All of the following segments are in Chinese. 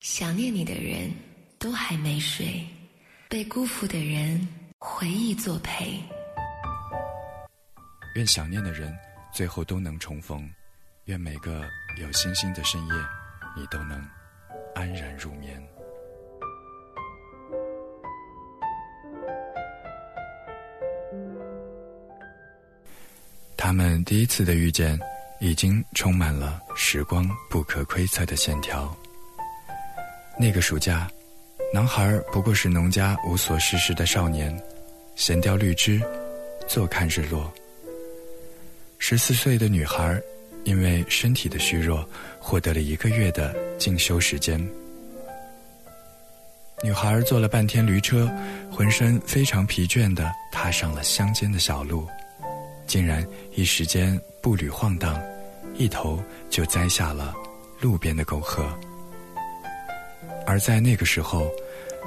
想念你的人都还没睡，被辜负的人回忆作陪。愿想念的人最后都能重逢，愿每个有星星的深夜，你都能安然入眠。他们第一次的遇见，已经充满了时光不可窥测的线条。那个暑假，男孩不过是农家无所事事的少年，闲钓绿枝，坐看日落。十四岁的女孩，因为身体的虚弱，获得了一个月的进修时间。女孩坐了半天驴车，浑身非常疲倦的踏上了乡间的小路，竟然一时间步履晃荡，一头就栽下了路边的沟壑。而在那个时候，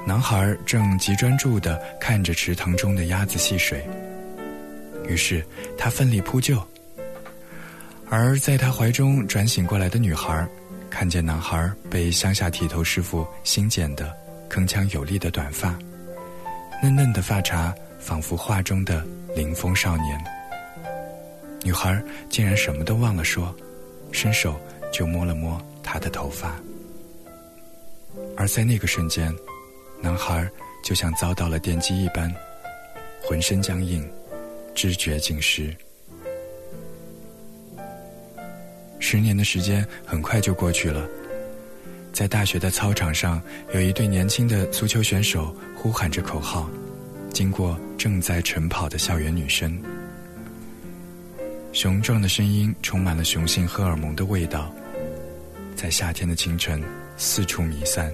男孩正极专注地看着池塘中的鸭子戏水。于是他奋力扑救。而在他怀中转醒过来的女孩，看见男孩被乡下剃头师傅新剪的铿锵有力的短发，嫩嫩的发茬仿佛画中的凌风少年。女孩竟然什么都忘了说，伸手就摸了摸他的头发。而在那个瞬间，男孩就像遭到了电击一般，浑身僵硬，知觉尽失。十年的时间很快就过去了，在大学的操场上，有一对年轻的足球选手呼喊着口号，经过正在晨跑的校园女生，雄壮的声音充满了雄性荷尔蒙的味道，在夏天的清晨四处弥散。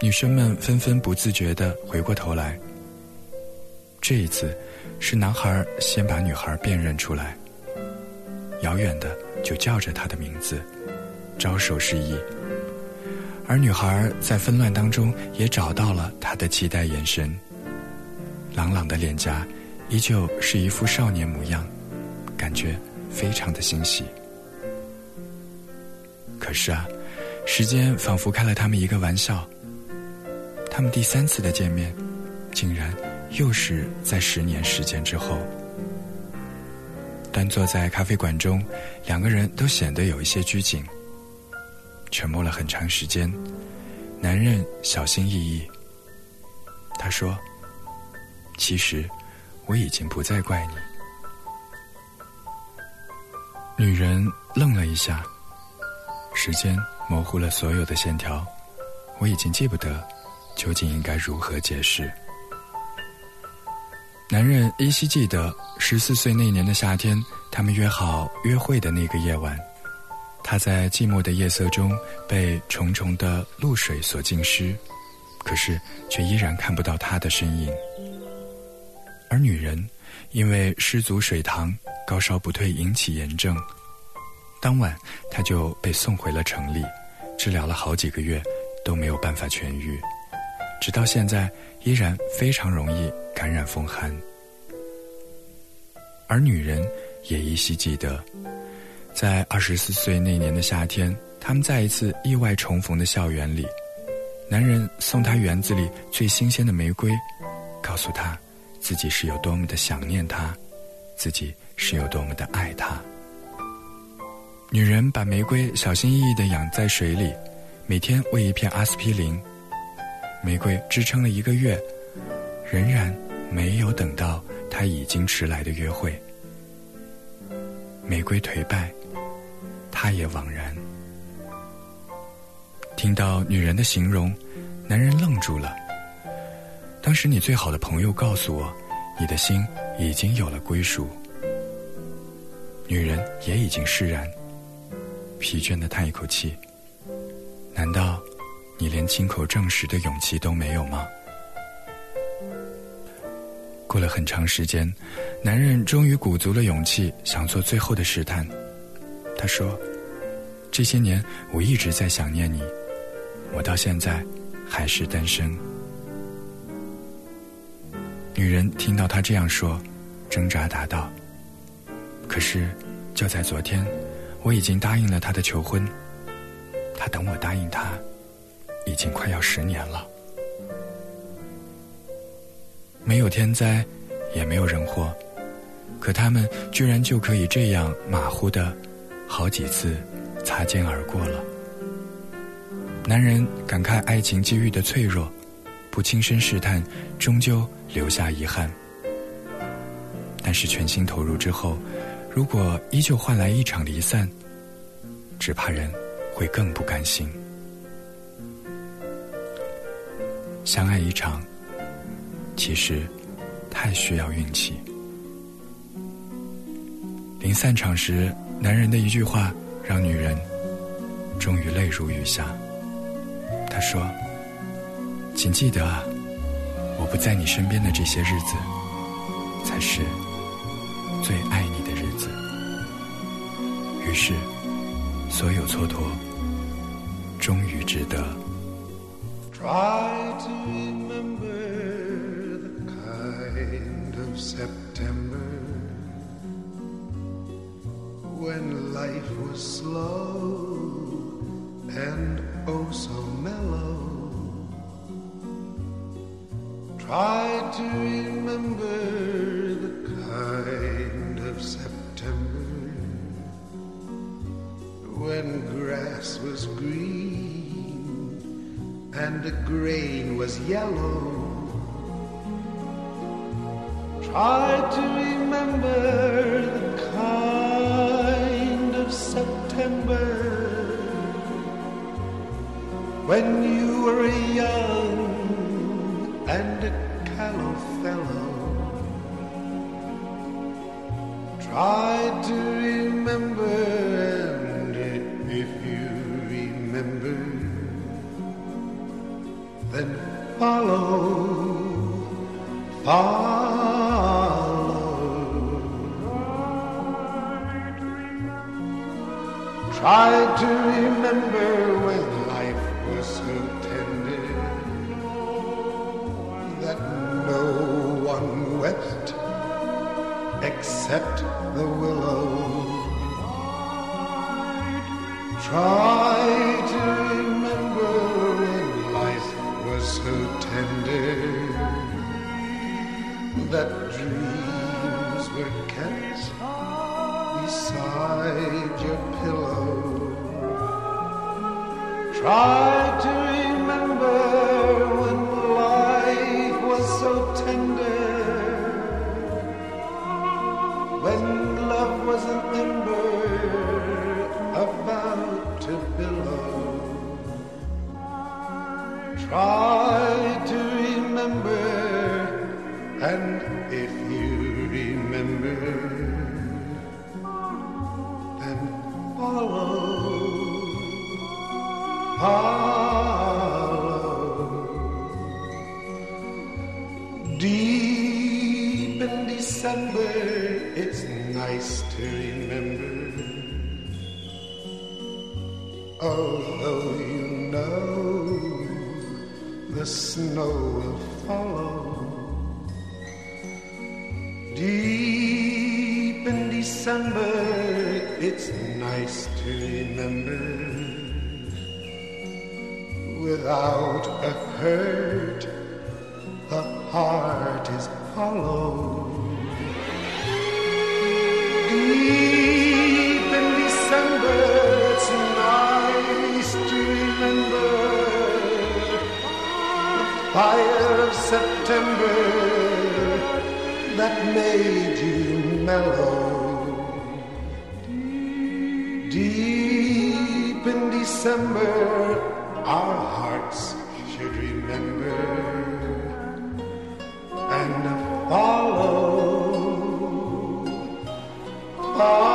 女生们纷纷不自觉地回过头来。这一次，是男孩先把女孩辨认出来，遥远的就叫着她的名字，招手示意。而女孩在纷乱当中也找到了他的期待眼神，朗朗的脸颊依旧是一副少年模样，感觉非常的欣喜。可是啊，时间仿佛开了他们一个玩笑。他们第三次的见面，竟然又是在十年时间之后。端坐在咖啡馆中，两个人都显得有一些拘谨。沉默了很长时间，男人小心翼翼。他说：“其实我已经不再怪你。”女人愣了一下，时间模糊了所有的线条，我已经记不得。究竟应该如何解释？男人依稀记得十四岁那年的夏天，他们约好约会的那个夜晚，他在寂寞的夜色中被重重的露水所浸湿，可是却依然看不到他的身影。而女人因为失足水塘，高烧不退，引起炎症，当晚他就被送回了城里，治疗了好几个月都没有办法痊愈。直到现在，依然非常容易感染风寒。而女人也依稀记得，在二十四岁那年的夏天，他们在一次意外重逢的校园里，男人送她园子里最新鲜的玫瑰，告诉她自己是有多么的想念她，自己是有多么的爱她。女人把玫瑰小心翼翼地养在水里，每天喂一片阿司匹林。玫瑰支撑了一个月，仍然没有等到他已经迟来的约会。玫瑰颓败，他也惘然。听到女人的形容，男人愣住了。当时你最好的朋友告诉我，你的心已经有了归属。女人也已经释然，疲倦的叹一口气。难道？你连亲口证实的勇气都没有吗？过了很长时间，男人终于鼓足了勇气，想做最后的试探。他说：“这些年我一直在想念你，我到现在还是单身。”女人听到他这样说，挣扎答道：“可是，就在昨天，我已经答应了他的求婚。”他等我答应他，已经快要十年了。没有天灾，也没有人祸，可他们居然就可以这样马虎的，好几次擦肩而过了。男人感慨爱情机遇的脆弱，不亲身试探，终究留下遗憾。但是全心投入之后，如果依旧换来一场离散，只怕人会更不甘心。相爱一场，其实太需要运气。临散场时，男人的一句话让女人终于泪如雨下。他说：“请记得啊，我不在你身边的这些日子，才是最爱你的日子。”于是，所有蹉跎终于值得。Try to remember the kind of September when life was slow and oh so mellow. Try to remember the kind of September when grass was green and the grain was yellow. Try to remember the kind of September when you were young and Try to remember, and if you remember, then follow, follow. Try to remember except the willow. Try to remember when life was so tender that dreams were kept beside your pillow. Try to remember when life was so tender, if you remember, then follow, follow. Deep in December, it's nice to remember. Although you know the snow will follow. December, it's nice to remember. Without a hurt, the heart is hollow. Deep in December, it's nice to remember the fire of September that made you mellow. December, our hearts should remember and follow. follow.